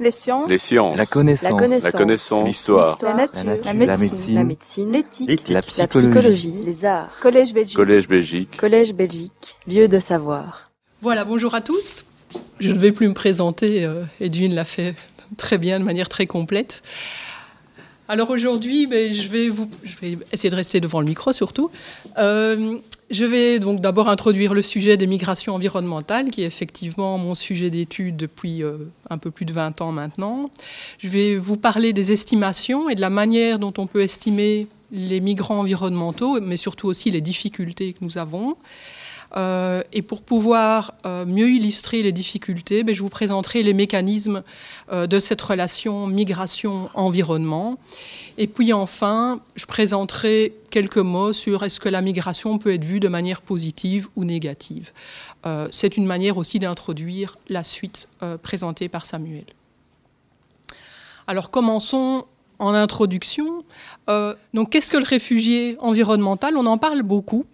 Les sciences. Les sciences. La connaissance. La connaissance. L'histoire. La nature. La La nature. médecine. La médecine. L'éthique. La La psychologie. Les arts. Collège Belgique. Collège Belgique. Collège Belgique. Lieu de savoir. Voilà, bonjour à tous. Je ne vais plus me présenter, euh, Edwin l'a fait très bien, de manière très complète. Alors aujourd'hui, ben, je, vais vous, je vais essayer de rester devant le micro surtout. Euh, je vais donc d'abord introduire le sujet des migrations environnementales, qui est effectivement mon sujet d'étude depuis euh, un peu plus de 20 ans maintenant. Je vais vous parler des estimations et de la manière dont on peut estimer les migrants environnementaux, mais surtout aussi les difficultés que nous avons. Euh, et pour pouvoir euh, mieux illustrer les difficultés, ben, je vous présenterai les mécanismes euh, de cette relation migration-environnement. Et puis enfin, je présenterai quelques mots sur est-ce que la migration peut être vue de manière positive ou négative. C'est une manière aussi d'introduire la suite présentée par Samuel. Alors commençons en introduction. Donc qu'est-ce que le réfugié environnemental? On en parle beaucoup.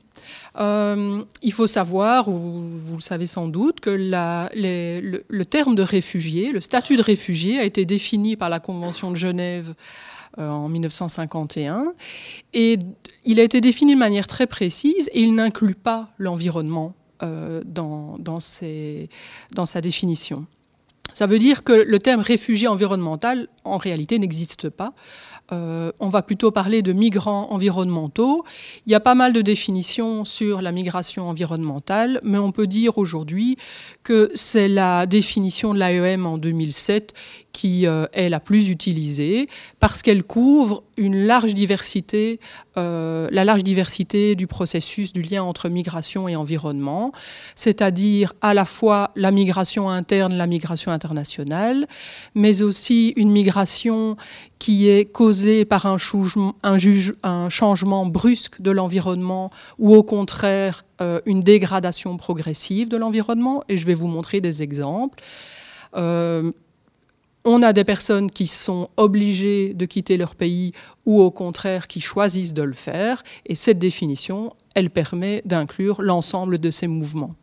Euh, il faut savoir, ou vous le savez sans doute, que le, terme de réfugié, le statut de réfugié, a été défini par la Convention de Genève euh, en 1951. Et il a été défini de manière très précise et il n'inclut pas l'environnement euh, dans, dans sa définition. Ça veut dire que le terme réfugié environnemental, en réalité, n'existe pas. Euh, on va plutôt parler de migrants environnementaux. Il y a pas mal de définitions sur la migration environnementale, mais on peut dire aujourd'hui que c'est la définition de l'AEM en 2007 qui euh, est la plus utilisée parce qu'elle couvre une large diversité, euh, la large diversité du processus du lien entre migration et environnement, c'est-à-dire à la fois la migration interne, la migration internationale, mais aussi une migration qui est causée par un, changement- brusque de l'environnement ou au contraire euh, une dégradation progressive de l'environnement. Et je vais vous montrer des exemples. On a des personnes qui sont obligées de quitter leur pays ou au contraire qui choisissent de le faire. Et cette définition, elle permet d'inclure l'ensemble de ces mouvements.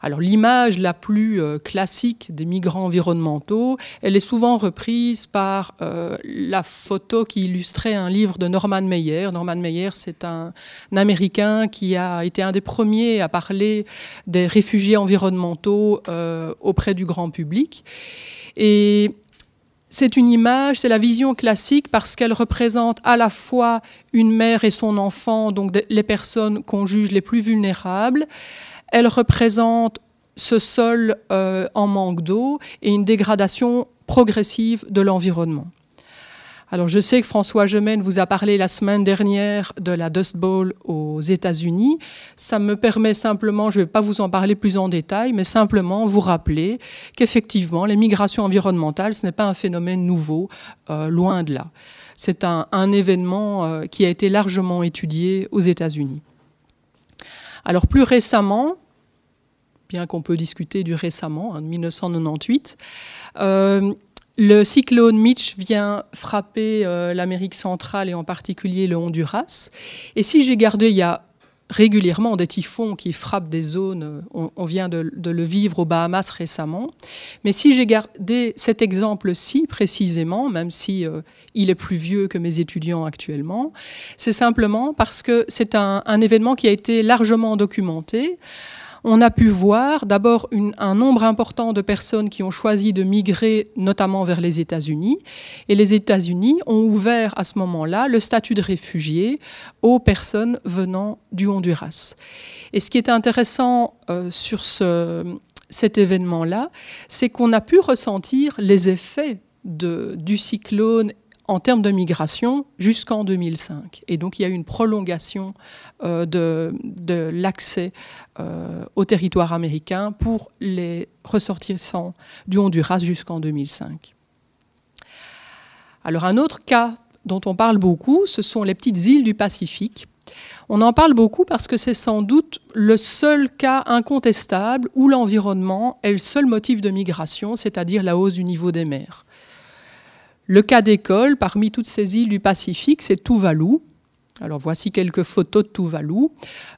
Alors l'image la plus euh, classique des migrants environnementaux, elle est souvent reprise par euh, la photo qui illustrait un livre de Norman Meyer. Norman Meyer, c'est un, Américain qui a été un des premiers à parler des réfugiés environnementaux euh, auprès du grand public. Et c'est une image, c'est la vision classique parce qu'elle représente à la fois une mère et son enfant, donc les personnes qu'on juge les plus vulnérables. Elle représente ce sol euh, en manque d'eau et une dégradation progressive de l'environnement. Alors je sais que François Gemène vous a parlé la semaine dernière de la Dust Bowl aux États-Unis. Ça me permet simplement, je ne vais pas vous en parler plus en détail, mais simplement vous rappeler qu'effectivement, les migrations environnementales, ce n'est pas un phénomène nouveau, euh, loin de là. C'est un, événement euh, qui a été largement étudié aux États-Unis. Alors plus récemment, bien qu'on peut discuter du récemment, hein, de 1998, euh, le cyclone Mitch vient frapper euh, l'Amérique centrale et en particulier le Honduras. Et si j'ai gardé, il y a régulièrement des typhons qui frappent des zones, euh, on, vient de, le vivre aux Bahamas récemment, mais si j'ai gardé cet exemple-ci précisément, même si euh, il est plus vieux que mes étudiants actuellement, c'est simplement parce que c'est un événement qui a été largement documenté. On a pu voir d'abord un nombre important de personnes qui ont choisi de migrer notamment vers les États-Unis. Et les États-Unis ont ouvert à ce moment-là le statut de réfugié aux personnes venant du Honduras. Et ce qui est intéressant euh, sur ce- cet événement-là, c'est qu'on a pu ressentir les effets du cyclone en termes de migration jusqu'en 2005. Et donc il y a eu une prolongation euh, de, l'accès euh, au territoire américain pour les ressortissants du Honduras jusqu'en 2005. Alors un autre cas dont on parle beaucoup, ce sont les petites îles du Pacifique. On en parle beaucoup parce que c'est sans doute le seul cas incontestable où l'environnement est le seul motif de migration, c'est-à-dire la hausse du niveau des mers. Le cas d'école, parmi toutes ces îles du Pacifique, c'est Tuvalu. Alors voici quelques photos de Tuvalu.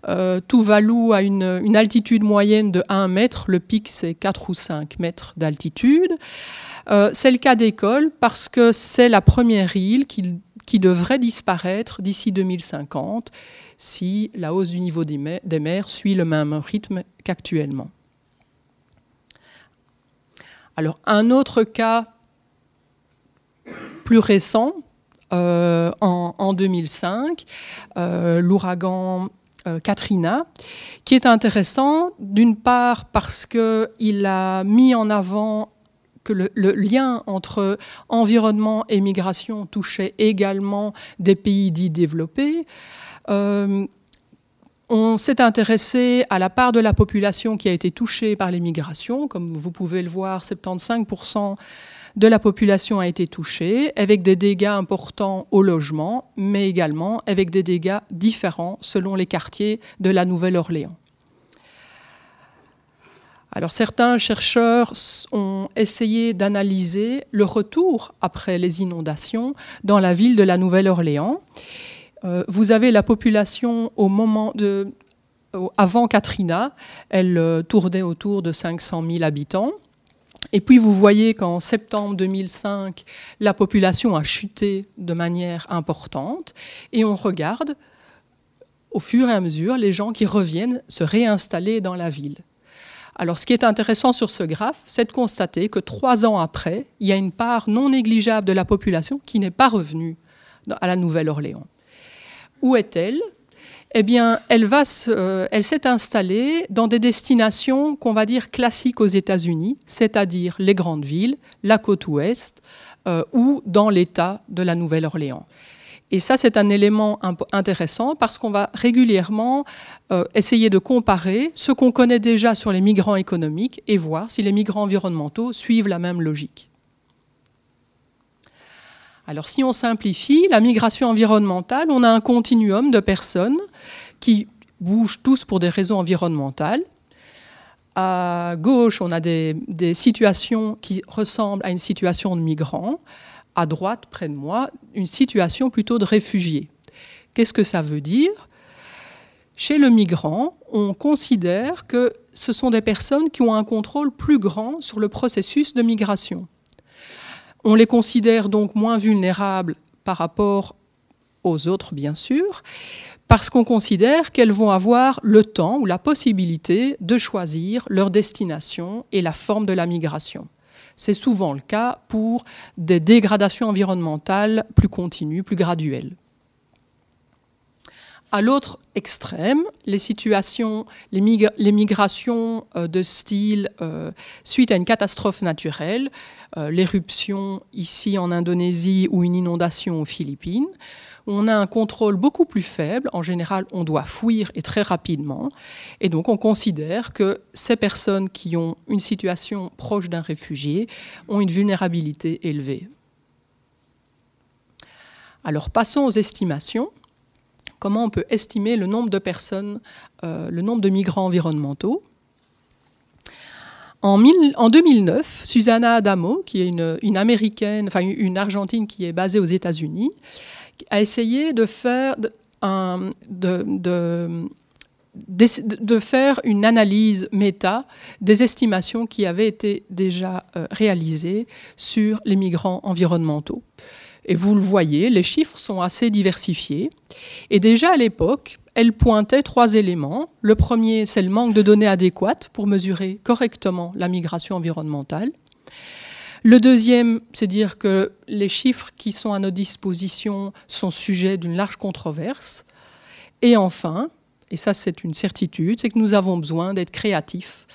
Euh, Tuvalu a une, altitude moyenne de 1 mètre, le pic c'est 4 ou 5 mètres d'altitude. Euh, c'est le cas d'école parce que c'est la première île qui, devrait disparaître d'ici 2050 si la hausse du niveau des mers suit le même rythme qu'actuellement. Alors un autre cas plus récent, euh, en, 2005, euh, l'ouragan euh, Katrina, qui est intéressant d'une part parce qu'il a mis en avant que le, lien entre environnement et migration touchait également des pays dits développés. on s'est intéressé à la part de la population qui a été touchée par les migrations. Comme vous pouvez le voir, 75% de la population a été touchée, avec des dégâts importants au logement, mais également avec des dégâts différents selon les quartiers de la Nouvelle-Orléans. Alors certains chercheurs ont essayé d'analyser le retour après les inondations dans la ville de la Nouvelle-Orléans. Euh, vous avez la population au moment de avant Katrina, elle euh, tournait autour de 500 000 habitants. Et puis vous voyez qu'en septembre 2005, la population a chuté de manière importante et on regarde au fur et à mesure les gens qui reviennent se réinstaller dans la ville. Alors ce qui est intéressant sur ce graphe, c'est de constater que trois ans après, il y a une part non négligeable de la population qui n'est pas revenue à la Nouvelle-Orléans. Où est-elle? Eh bien, elle, euh, elle s'est installée dans des destinations qu'on va dire classiques aux États-Unis, c'est-à-dire les grandes villes, la côte ouest euh, ou dans l'État de la Nouvelle-Orléans. Et ça, c'est un élément intéressant parce qu'on va régulièrement euh, essayer de comparer ce qu'on connaît déjà sur les migrants économiques et voir si les migrants environnementaux suivent la même logique. Alors si on simplifie, la migration environnementale, on a un continuum de personnes qui bougent tous pour des raisons environnementales. À gauche, on a des, situations qui ressemblent à une situation de migrants. À droite, près de moi, une situation plutôt de réfugiés. Qu'est-ce que ça veut dire? Chez le migrant, on considère que ce sont des personnes qui ont un contrôle plus grand sur le processus de migration. On les considère donc moins vulnérables par rapport aux autres, bien sûr, parce qu'on considère qu'elles vont avoir le temps ou la possibilité de choisir leur destination et la forme de la migration. C'est souvent le cas pour des dégradations environnementales plus continues, plus graduelles. À l'autre extrême, les situations, les, migrations euh, de style euh, suite à une catastrophe naturelle, euh, l'éruption ici en Indonésie ou une inondation aux Philippines, on a un contrôle beaucoup plus faible. En général, on doit fuir et très rapidement. Et donc, on considère que ces personnes qui ont une situation proche d'un réfugié ont une vulnérabilité élevée. Alors, passons aux estimations comment on peut estimer le nombre de personnes, euh, le nombre de migrants environnementaux. En, 2009, Susanna Adamo, qui est une, américaine, enfin une argentine qui est basée aux États-Unis, a essayé de faire, une analyse méta des estimations qui avaient été déjà euh, réalisées sur les migrants environnementaux. Et vous le voyez, les chiffres sont assez diversifiés. Et déjà à l'époque, elle pointait trois éléments. Le premier, c'est le manque de données adéquates pour mesurer correctement la migration environnementale. Le deuxième, c'est dire que les chiffres qui sont à notre disposition sont sujets d'une large controverse. Et enfin, et ça c'est une certitude, c'est que nous avons besoin d'être créatifs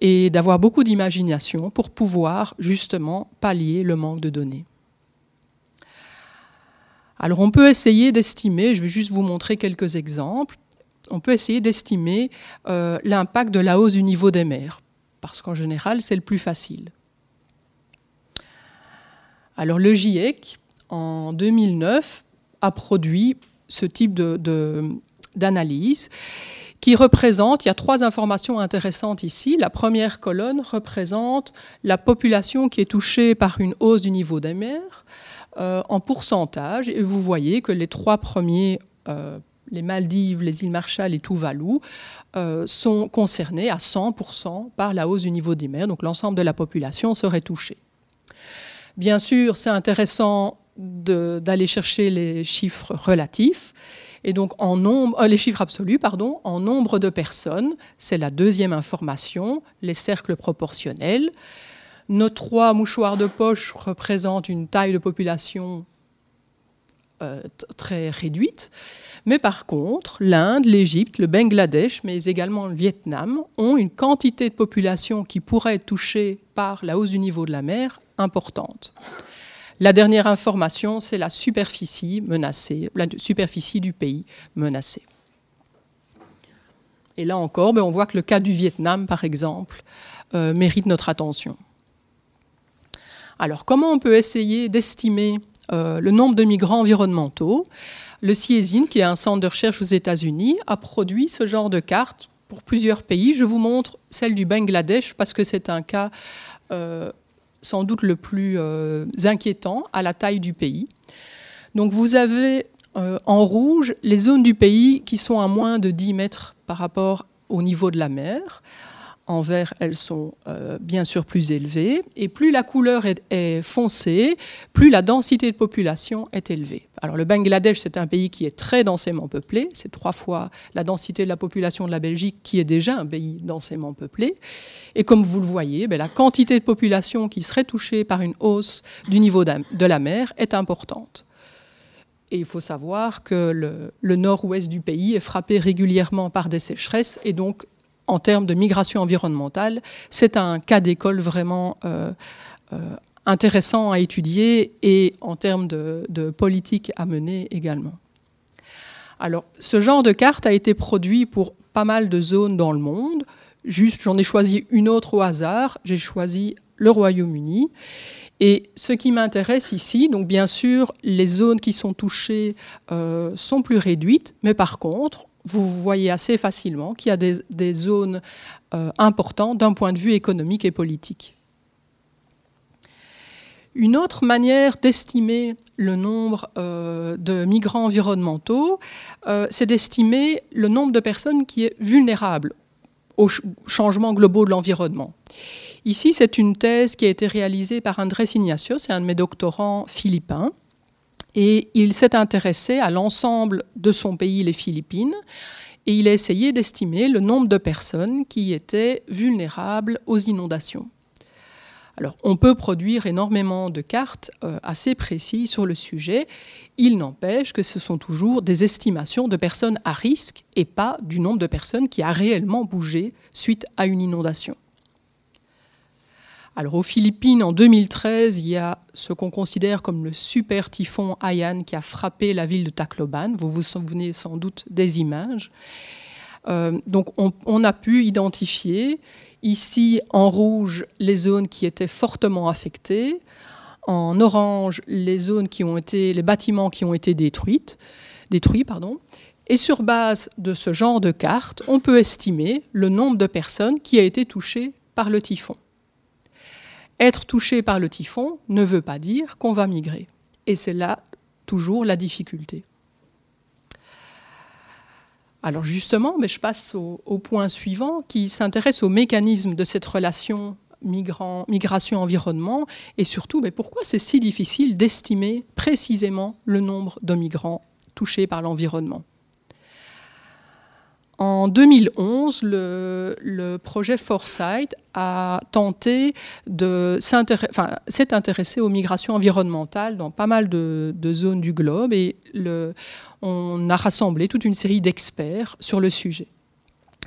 et d'avoir beaucoup d'imagination pour pouvoir justement pallier le manque de données. Alors on peut essayer d'estimer, je vais juste vous montrer quelques exemples, on peut essayer d'estimer euh, l'impact de la hausse du niveau des mers, parce qu'en général c'est le plus facile. Alors le GIEC, en 2009, a produit ce type d'analyse qui représente, il y a trois informations intéressantes ici. La première colonne représente la population qui est touchée par une hausse du niveau des mers. Euh, en pourcentage. Et vous voyez que les trois premiers les Maldives, les îles Marshall et Tuvalu sont concernés à 100% par la hausse du niveau des mers. Donc l'ensemble de la population serait touchée. Bien sûr, c'est intéressant d'aller chercher les chiffres relatifs. Et donc, en nombre, euh, les chiffres absolus, pardon, en nombre de personnes, c'est la deuxième information, les cercles proportionnels. Nos trois mouchoirs de poche représentent une taille de population euh, très réduite. Mais par contre, l'Inde, l'Égypte, le Bangladesh, mais également le Vietnam, ont une quantité de population qui pourrait être touchée par la hausse du niveau de la mer importante. La dernière information, c'est la superficie menacée, la superficie du pays menacée. Et là encore, ben, on voit que le cas du Vietnam, par exemple, euh, mérite notre attention. Alors, comment on peut essayer d'estimer euh, le nombre de migrants environnementaux? Le CIESIN, qui est un centre de recherche aux États-Unis, a produit ce genre de carte pour plusieurs pays. Je vous montre celle du Bangladesh parce que c'est un cas euh, sans doute le plus euh, inquiétant à la taille du pays. Donc vous avez en rouge les zones du pays qui sont à moins de 10 mètres par rapport au niveau de la mer. En vert, elles sont euh, bien sûr plus élevées. Et plus la couleur est, foncée, plus la densité de population est élevée. Alors le Bangladesh, c'est un pays qui est très densément peuplé. C'est trois fois la densité de la population de la Belgique, qui est déjà un pays densément peuplé. Et comme vous le voyez, ben, la quantité de population qui serait touchée par une hausse du niveau de la mer est importante. Et il faut savoir que le, le nord-ouest du pays est frappé régulièrement par des sécheresses et donc en termes de migration environnementale, c'est un cas d'école vraiment euh, euh, intéressant à étudier et en termes de, politique à mener également. Alors, ce genre de carte a été produit pour pas mal de zones dans le monde. Juste, j'en ai choisi une autre au hasard. J'ai choisi le Royaume-Uni. Et ce qui m'intéresse ici, donc bien sûr, les zones qui sont touchées euh, sont plus réduites, mais par contre, vous voyez assez facilement qu'il y a des, zones euh, importantes d'un point de vue économique et politique. Une autre manière d'estimer le nombre euh, de migrants environnementaux, euh, c'est d'estimer le nombre de personnes qui est vulnérable aux changements globaux de l'environnement. Ici, c'est une thèse qui a été réalisée par Andrés Ignacio, c'est un de mes doctorants philippins, et il s'est intéressé à l'ensemble de son pays, les Philippines, et il a essayé d'estimer le nombre de personnes qui étaient vulnérables aux inondations. Alors, on peut produire énormément de cartes euh, assez précises sur le sujet. Il n'empêche que ce sont toujours des estimations de personnes à risque et pas du nombre de personnes qui a réellement bougé suite à une inondation. Alors aux Philippines, en 2013, il y a ce qu'on considère comme le super typhon Haiyan qui a frappé la ville de Tacloban. Vous vous souvenez sans doute des images. Euh, donc on, a pu identifier ici en rouge les zones qui étaient fortement affectées, en orange les zones qui ont été, les bâtiments qui ont été détruits, détruits pardon. Et sur base de ce genre de carte, on peut estimer le nombre de personnes qui a été touchées par le typhon. Être touché par le typhon ne veut pas dire qu'on va migrer. Et c'est là toujours la difficulté. Alors justement, mais je passe au, point suivant qui s'intéresse au mécanisme de cette relation migration-environnement et surtout mais pourquoi c'est si difficile d'estimer précisément le nombre de migrants touchés par l'environnement? En 2011, le, projet Foresight a tenté de s'est intéressé aux migrations environnementales dans pas mal de, zones du globe et on a rassemblé toute une série d'experts sur le sujet.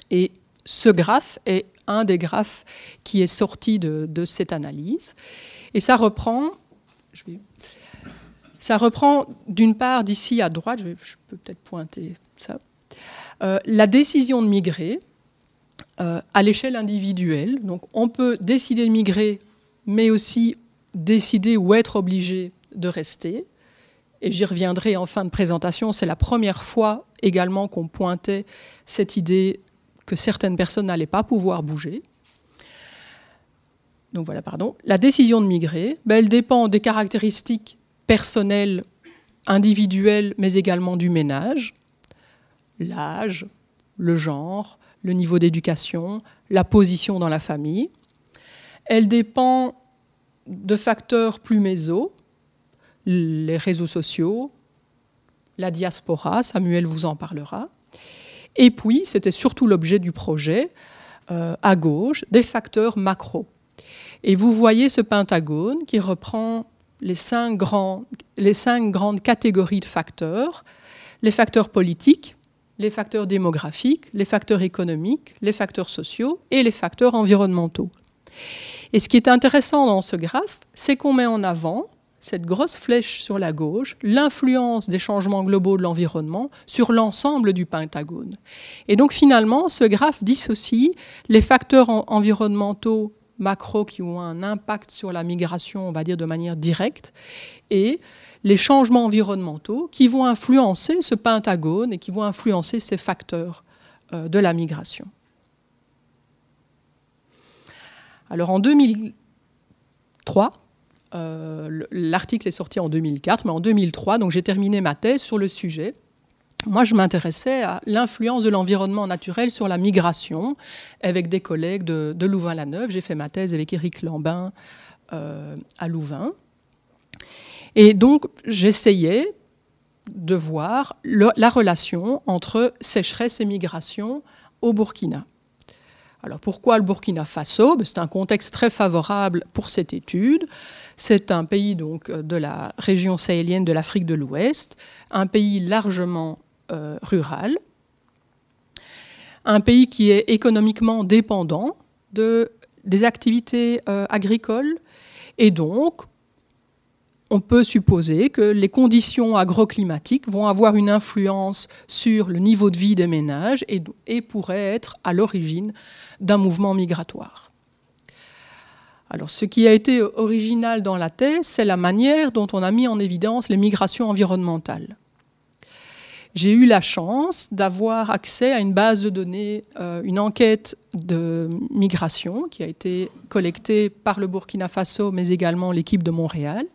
Et ce graphe est un des graphes qui est sorti de, cette analyse. Et ça reprend, ça reprend d'une part d'ici à droite, je peux peut-être pointer ça, euh, la décision de migrer euh, à l'échelle individuelle, on peut décider de migrer, mais aussi décider ou être obligé de rester. Et j'y reviendrai en fin de présentation. C'est la première fois également qu'on pointait cette idée que certaines personnes n'allaient pas pouvoir bouger. Donc voilà, pardon. La décision de migrer, ben, elle dépend des caractéristiques personnelles, individuelles, mais également du ménage l'âge, le genre, le niveau d'éducation, la position dans la famille. Elle dépend de facteurs plus méso, les réseaux sociaux, la diaspora, Samuel vous en parlera. Et puis, c'était surtout l'objet du projet, euh, à gauche, des facteurs macro. Et vous voyez ce pentagone qui reprend les cinq, les cinq grandes catégories de facteurs, les facteurs politiques, les facteurs démographiques, les facteurs économiques, les facteurs sociaux et les facteurs environnementaux. Et ce qui est intéressant dans ce graphe, c'est qu'on met en avant cette grosse flèche sur la gauche, l'influence des changements globaux de l'environnement sur l'ensemble du pentagone. Et donc finalement, ce graphe dissocie les facteurs environnementaux macro qui ont un impact sur la migration, on va dire de manière directe, et les changements environnementaux qui vont influencer ce pentagone et qui vont influencer ces facteurs euh, de la migration. Alors en 2003, euh, l'article est sorti en 2004, mais en 2003, donc j'ai terminé ma thèse sur le sujet. Moi, je m'intéressais à l'influence de l'environnement naturel sur la migration avec des collègues de, Louvain-la-Neuve. J'ai fait ma thèse avec Éric Lambin euh, à Louvain. Et donc, j'essayais de voir la relation entre sécheresse et migration au Burkina. Alors pourquoi le Burkina Faso? Ben, C'est un contexte très favorable pour cette étude. C'est un pays donc de la région sahélienne de l'Afrique de l'Ouest, un pays largement euh, rural, un pays qui est économiquement dépendant de, des activités euh, agricoles et donc on peut supposer que les conditions agroclimatiques vont avoir une influence sur le niveau de vie des ménages et, pourraient être à l'origine d'un mouvement migratoire. Alors, ce qui a été original dans la thèse, c'est la manière dont on a mis en évidence les migrations environnementales. J'ai eu la chance d'avoir accès à une base de données, euh, une enquête de migration qui a été collectée par le Burkina Faso, mais également l'équipe de Montréal.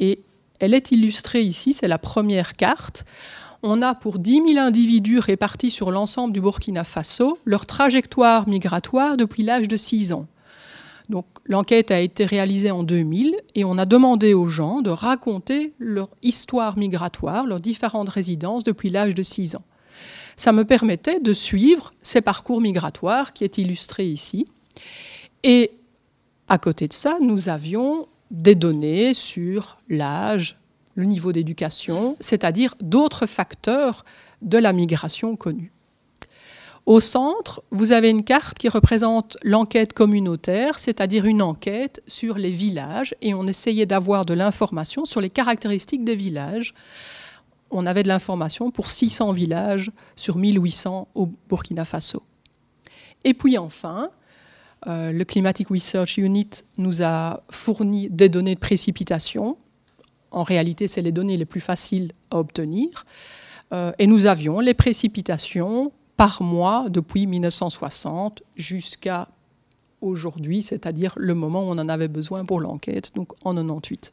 Et elle est illustrée ici, c'est la première carte. On a pour 10 000 individus répartis sur l'ensemble du Burkina Faso leur trajectoire migratoire depuis l'âge de 6 ans. Donc l'enquête a été réalisée en 2000 et on a demandé aux gens de raconter leur histoire migratoire, leurs différentes résidences depuis l'âge de 6 ans. Ça me permettait de suivre ces parcours migratoires qui est illustré ici. Et à côté de ça, nous avions des données sur l'âge, le niveau d'éducation, c'est-à-dire d'autres facteurs de la migration connue. Au centre, vous avez une carte qui représente l'enquête communautaire, c'est-à-dire une enquête sur les villages, et on essayait d'avoir de l'information sur les caractéristiques des villages. On avait de l'information pour 600 villages sur 1800 au Burkina Faso. Et puis enfin, euh, le Climatic Research Unit nous a fourni des données de précipitation. En réalité, c'est les données les plus faciles à obtenir. Euh, et nous avions les précipitations par mois depuis 1960 jusqu'à aujourd'hui, c'est-à-dire le moment où on en avait besoin pour l'enquête, donc en 98.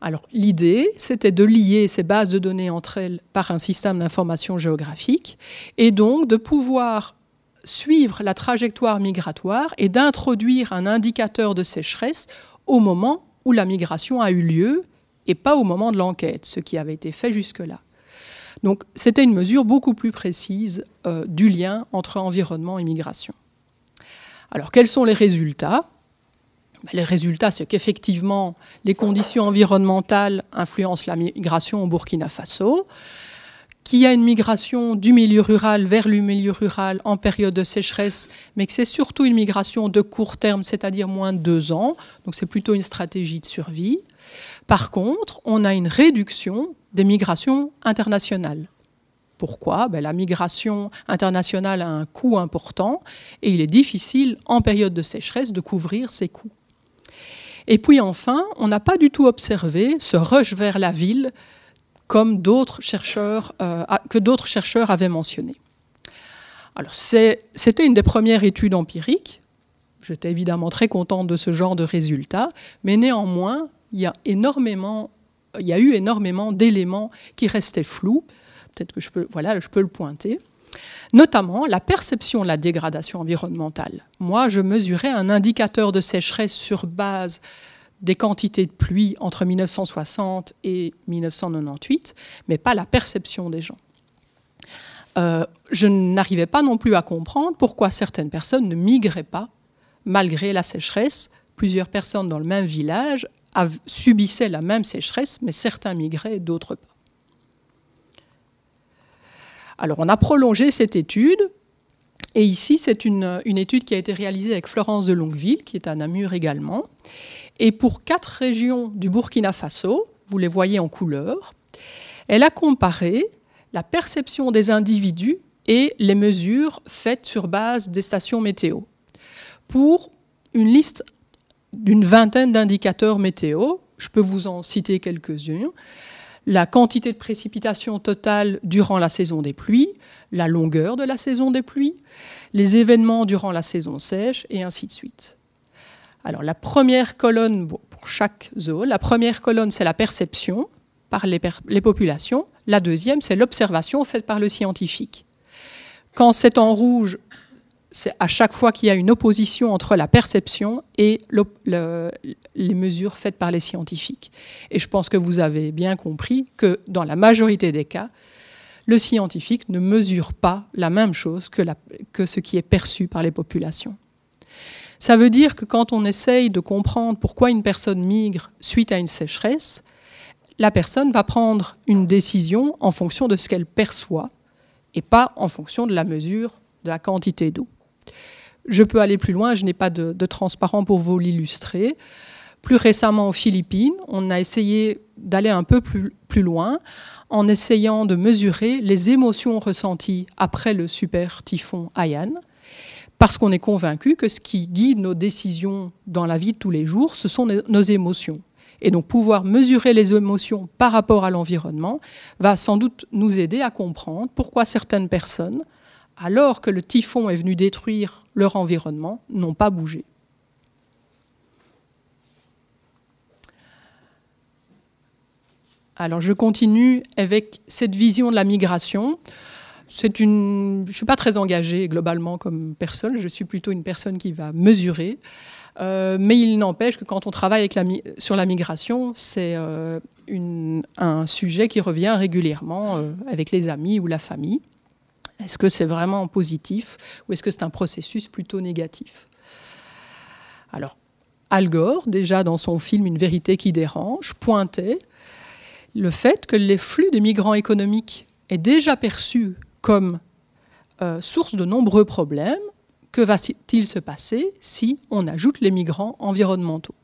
Alors l'idée, c'était de lier ces bases de données entre elles par un système d'information géographique et donc de pouvoir suivre la trajectoire migratoire et d'introduire un indicateur de sécheresse au moment où la migration a eu lieu et pas au moment de l'enquête, ce qui avait été fait jusque-là. Donc c'était une mesure beaucoup plus précise euh, du lien entre environnement et migration. Alors quels sont les résultats? Ben, Les résultats, c'est qu'effectivement, les conditions environnementales influencent la migration au Burkina Faso, qu'il y a une migration du milieu rural vers le milieu rural en période de sécheresse, mais que c'est surtout une migration de court terme, c'est-à-dire moins de deux ans, donc c'est plutôt une stratégie de survie. Par contre, on a une réduction des migrations internationales. Pourquoi? Ben, La migration internationale a un coût important et il est difficile en période de sécheresse de couvrir ces coûts. Et puis enfin, on n'a pas du tout observé ce rush vers la ville comme d'autres chercheurs, euh, que d'autres chercheurs avaient mentionné. Alors c'était une des premières études empiriques. J'étais évidemment très contente de ce genre de résultats, mais néanmoins, il y a énormément il y a eu énormément d'éléments qui restaient flous. peut-être que je peux, voilà, je peux le pointer, notamment la perception de la dégradation environnementale. Moi, je mesurais un indicateur de sécheresse sur base des quantités de pluie entre 1960 et 1998, mais pas la perception des gens. Euh, je n'arrivais pas non plus à comprendre pourquoi certaines personnes ne migraient pas malgré la sécheresse. Plusieurs personnes dans le même village subissaient la même sécheresse, mais certains migraient d'autres pas. Alors on a prolongé cette étude, et ici c'est une, une, étude qui a été réalisée avec Florence de Longueville, qui est à Namur également, et pour quatre régions du Burkina Faso, vous les voyez en couleur, elle a comparé la perception des individus et les mesures faites sur base des stations météo pour une liste d'une vingtaine d'indicateurs météo. Je peux vous en citer quelques-uns. La quantité de précipitations totale durant la saison des pluies, la longueur de la saison des pluies, les événements durant la saison sèche, et ainsi de suite. Alors la première colonne pour chaque zone, la première colonne c'est la perception par les, populations, la deuxième c'est l'observation faite par le scientifique. Quand c'est en rouge, c'est à chaque fois qu'il y a une opposition entre la perception et les mesures faites par les scientifiques. Et je pense que vous avez bien compris que dans la majorité des cas, le scientifique ne mesure pas la même chose que ce qui est perçu par les populations. Ça veut dire que quand on essaye de comprendre pourquoi une personne migre suite à une sécheresse, la personne va prendre une décision en fonction de ce qu'elle perçoit et pas en fonction de la mesure de la quantité d'eau. Je peux aller plus loin, je n'ai pas de, transparent pour vous l'illustrer. Plus récemment aux Philippines, on a essayé d'aller un peu plus, loin en essayant de mesurer les émotions ressenties après le super typhon Haiyan, parce qu'on est convaincu que ce qui guide nos décisions dans la vie de tous les jours, ce sont nos émotions. Et donc pouvoir mesurer les émotions par rapport à l'environnement va sans doute nous aider à comprendre pourquoi certaines personnes alors que le typhon est venu détruire leur environnement, n'ont pas bougé. Alors je continue avec cette vision de la migration. C'est une, je ne suis pas très engagée globalement comme personne, je suis plutôt une personne qui va mesurer. Euh, mais il n'empêche que quand on travaille sur la migration, c'est euh, un sujet qui revient régulièrement euh, avec les amis ou la famille. Est-ce que c'est vraiment positif ou est-ce que c'est un processus plutôt négatif? Alors, Al Gore, déjà dans son film Une vérité qui dérange, pointait le fait que les flux des migrants économiques est déjà perçu comme euh, source de nombreux problèmes. Que va-t-il se passer si on ajoute les migrants environnementaux?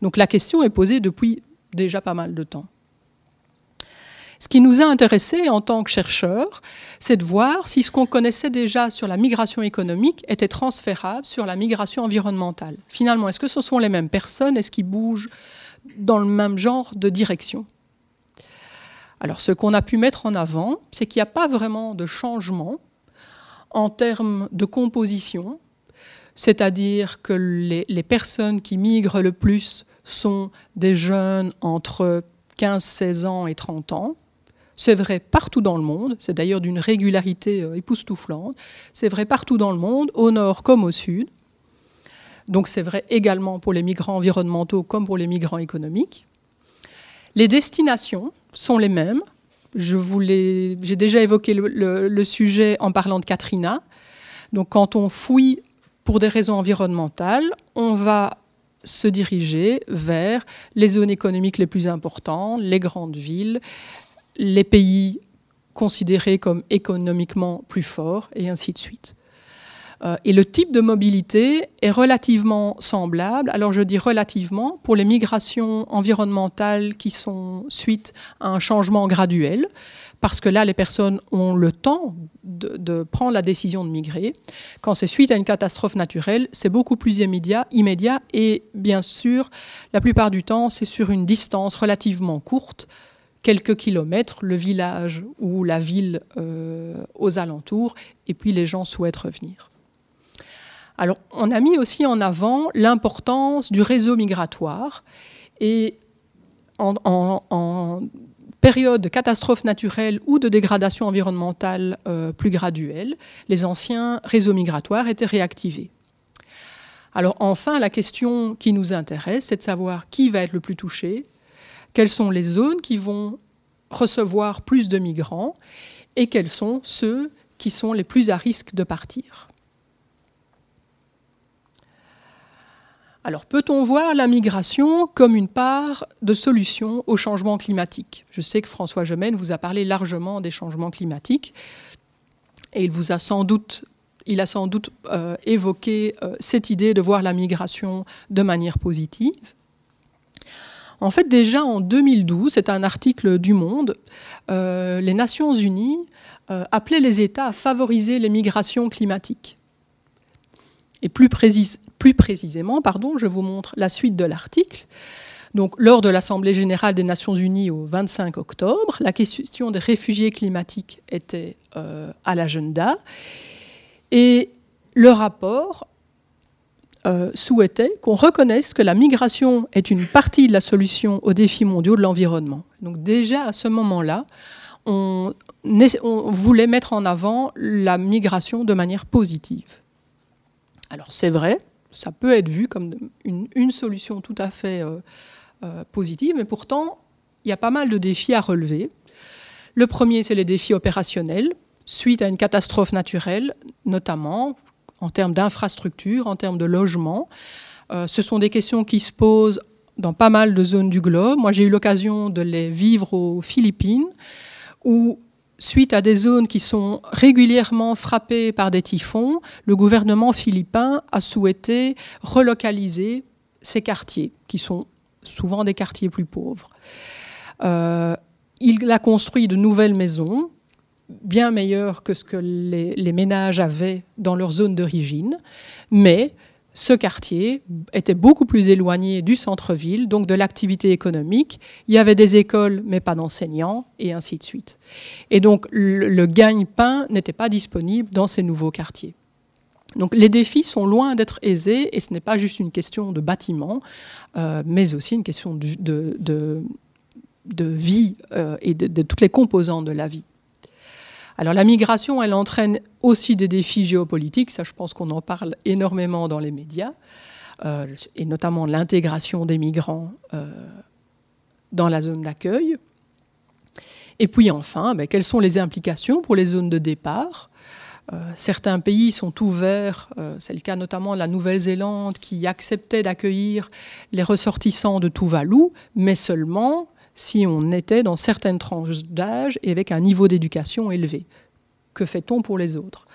Donc la question est posée depuis déjà pas mal de temps. Ce qui nous a intéressés en tant que chercheurs, c'est de voir si ce qu'on connaissait déjà sur la migration économique était transférable sur la migration environnementale. Finalement, est-ce que ce sont les mêmes personnes? Est-ce qu'ils bougent dans le même genre de direction? Alors, ce qu'on a pu mettre en avant, c'est qu'il n'y a pas vraiment de changement en termes de composition, c'est-à-dire que les, personnes qui migrent le plus sont des jeunes entre 15, 16 ans et 30 ans, c'est vrai partout dans le monde, c'est d'ailleurs d'une régularité euh, époustouflante. C'est vrai partout dans le monde, au nord comme au sud. Donc c'est vrai également pour les migrants environnementaux comme pour les migrants économiques. Les destinations sont les mêmes. J'ai déjà évoqué le, le, sujet en parlant de Katrina. Donc quand on fouille pour des raisons environnementales, on va se diriger vers les zones économiques les plus importantes, les grandes villes, les pays considérés comme économiquement plus forts, et ainsi de suite. Euh, et le type de mobilité est relativement semblable. Alors je dis relativement pour les migrations environnementales qui sont suite à un changement graduel, parce que là, les personnes ont le temps de, prendre la décision de migrer. Quand c'est suite à une catastrophe naturelle, c'est beaucoup plus immédiat, immédiat, et bien sûr, la plupart du temps, c'est sur une distance relativement courte, quelques kilomètres, le village ou la ville euh, aux alentours, et puis les gens souhaitent revenir. Alors, on a mis aussi en avant l'importance du réseau migratoire, et en, période de catastrophe naturelle ou de dégradation environnementale euh, plus graduelle, les anciens réseaux migratoires étaient réactivés. Alors enfin, la question qui nous intéresse, c'est de savoir qui va être le plus touché, quelles sont les zones qui vont recevoir plus de migrants et quels sont ceux qui sont les plus à risque de partir. Alors peut-on voir la migration comme une part de solution au changement climatique? Je sais que François Gemène vous a parlé largement des changements climatiques et il vous a sans doute, il a sans doute euh, évoqué euh, cette idée de voir la migration de manière positive. En fait, déjà en 2012, c'est un article du Monde, euh, les Nations Unies appelaient les États à favoriser les migrations climatiques. Et plus, précisément, pardon, je vous montre la suite de l'article. Donc, lors de l'Assemblée générale des Nations unies au 25 octobre, la question des réfugiés climatiques était euh, à l'agenda. Et le rapport euh, souhaitait qu'on reconnaisse que la migration est une partie de la solution aux défis mondiaux de l'environnement. Donc déjà à ce moment-là, on, on, voulait mettre en avant la migration de manière positive. Alors c'est vrai, ça peut être vu comme une, solution tout à fait euh, euh, positive, mais pourtant, il y a pas mal de défis à relever. Le premier, c'est les défis opérationnels, suite à une catastrophe naturelle, notamment en termes d'infrastructures, en termes de logement. Euh, ce sont des questions qui se posent dans pas mal de zones du globe. Moi, j'ai eu l'occasion de les vivre aux Philippines, où suite à des zones qui sont régulièrement frappées par des typhons, le gouvernement philippin a souhaité relocaliser ces quartiers, qui sont souvent des quartiers plus pauvres. Euh, il a construit de nouvelles maisons, bien meilleures que ce que les, les ménages avaient dans leur zone d'origine, mais ce quartier était beaucoup plus éloigné du centre-ville, donc de l'activité économique. Il y avait des écoles, mais pas d'enseignants, et ainsi de suite. Et donc le, gagne-pain n'était pas disponible dans ces nouveaux quartiers. Donc les défis sont loin d'être aisés, et ce n'est pas juste une question de bâtiment, euh, mais aussi une question de, vie euh, et de toutes les composantes de la vie. Alors la migration, entraîne aussi des défis géopolitiques, ça je pense qu'on en parle énormément dans les médias, euh, et notamment l'intégration des migrants euh, dans la zone d'accueil. Et puis enfin, ben, quelles sont les implications pour les zones de départ? Euh, Certains pays sont ouverts, c'est le cas notamment de la Nouvelle-Zélande qui acceptait d'accueillir les ressortissants de Tuvalu, mais seulement si on était dans certaines tranches d'âge et avec un niveau d'éducation élevé. Que fait-on pour les autres?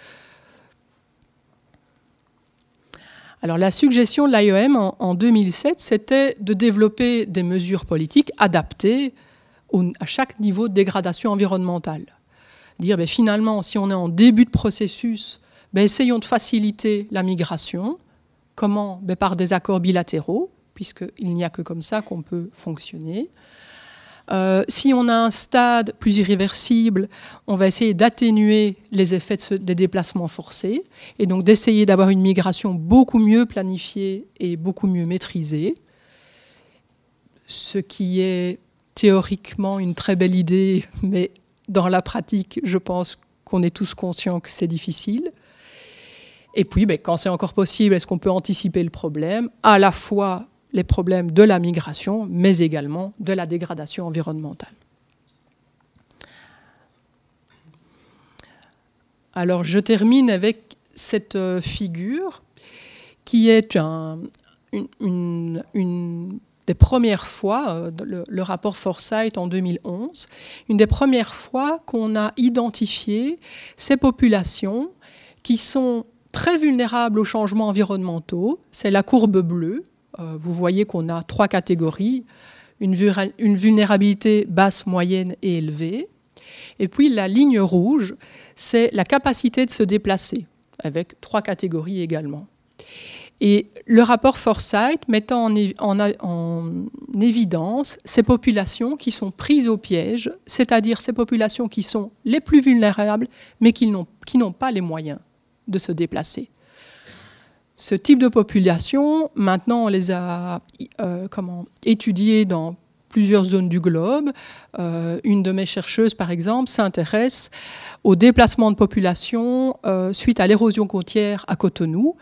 Alors la suggestion de l'IOM en, 2007, c'était de développer des mesures politiques adaptées à chaque niveau de dégradation environnementale. Dire ben, finalement, si on est en début de processus, ben, essayons de faciliter la migration. Comment? Ben, Par des accords bilatéraux, puisqu'il n'y a que comme ça qu'on peut fonctionner. Euh, si on a un stade plus irréversible, on va essayer d'atténuer les effets des déplacements forcés et donc d'essayer d'avoir une migration beaucoup mieux planifiée et beaucoup mieux maîtrisée, ce qui est théoriquement une très belle idée, mais dans la pratique, je pense qu'on est tous conscients que c'est difficile. Et puis, ben, quand c'est encore possible, est-ce qu'on peut anticiper le problème, à la fois les problèmes de la migration, mais également de la dégradation environnementale. Alors je termine avec cette euh, figure qui est une, des premières fois, euh, le, le, rapport Foresight en 2011, une des premières fois qu'on a identifié ces populations qui sont très vulnérables aux changements environnementaux. C'est la courbe bleue. Euh, vous voyez qu'on a trois catégories, une, vulnérabilité basse, moyenne et élevée. Et puis la ligne rouge, c'est la capacité de se déplacer, avec trois catégories également. Et le rapport Foresight mettant en, évidence ces populations qui sont prises au piège, c'est-à-dire ces populations qui sont les plus vulnérables, mais qui n'ont pas les moyens de se déplacer ce type de population, maintenant, on les a euh, comment, étudiées dans plusieurs zones du globe. Euh, une de mes chercheuses, par exemple, s'intéresse au déplacement de population euh, suite à l'érosion côtière à Cotonou.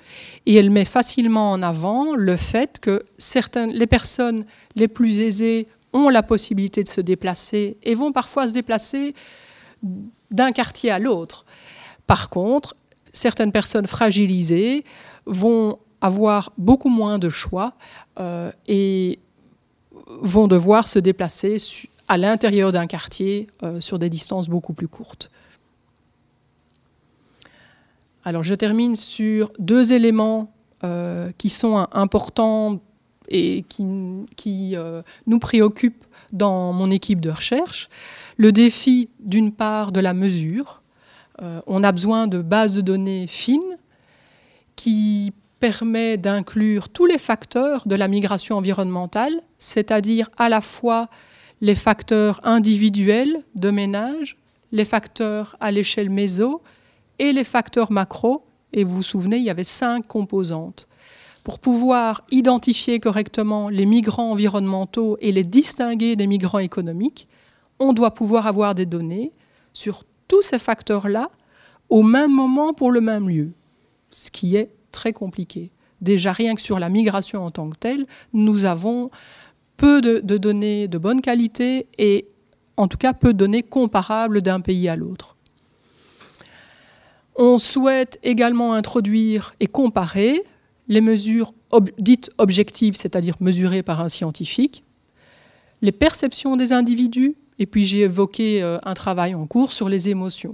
Et elle met facilement en avant le fait que certaines, les personnes les plus aisées ont la possibilité de se déplacer et vont parfois se déplacer d'un quartier à l'autre. Par contre, certaines personnes fragilisées vont avoir beaucoup moins de choix euh, et vont devoir se déplacer à l'intérieur d'un quartier euh, sur des distances beaucoup plus courtes. Alors je termine sur deux éléments euh, qui sont importants et qui, qui nous préoccupent dans mon équipe de recherche. Le défi d'une part de la mesure. on a besoin de bases de données fines qui permet d'inclure tous les facteurs de la migration environnementale, c'est-à-dire à la fois les facteurs individuels de ménage, les facteurs à l'échelle méso et les facteurs macro. Et vous vous souvenez, il y avait cinq composantes. Pour pouvoir identifier correctement les migrants environnementaux et les distinguer des migrants économiques, on doit pouvoir avoir des données sur tous ces facteurs-là au même moment pour le même lieu, ce qui est très compliqué. Déjà, rien que sur la migration en tant que telle, nous avons peu de, données de bonne qualité et en tout cas peu de données comparables d'un pays à l'autre. On souhaite également introduire et comparer les mesures dites objectives, c'est-à-dire mesurées par un scientifique, les perceptions des individus, et puis j'ai évoqué euh, un travail en cours sur les émotions.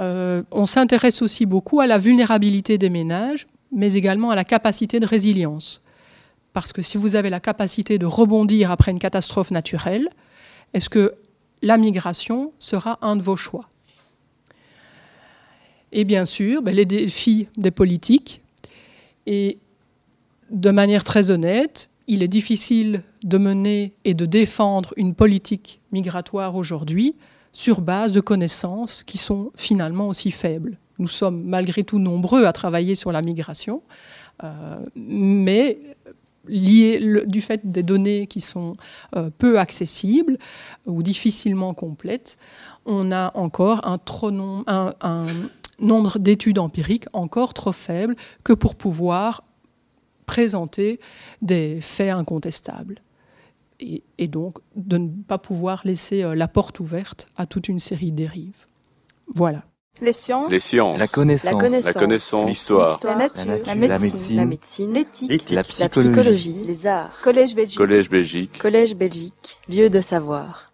Euh, on s'intéresse aussi beaucoup à la vulnérabilité des ménages, mais également à la capacité de résilience. Parce que si vous avez la capacité de rebondir après une catastrophe naturelle, est-ce que la migration sera un de vos choix? Et bien sûr, ben, les défis des politiques. Et de manière très honnête, il est difficile de mener et de défendre une politique migratoire aujourd'hui sur base de connaissances qui sont finalement aussi faibles. Nous sommes malgré tout nombreux à travailler sur la migration, euh, mais lié du fait des données qui sont euh, peu accessibles ou difficilement complètes, on a encore un, un nombre d'études empiriques encore trop faible que pour pouvoir présenter des faits incontestables et, donc de ne pas pouvoir laisser euh, la porte ouverte à toute une série de dérives. Voilà. Les sciences. Les sciences. La connaissance. La connaissance. L'histoire. La, nature. La, médecine. La médecine. L'éthique. La, psychologie. Les arts. Collège Belgique. Collège Belgique. Collège Belgique. Lieu de savoir.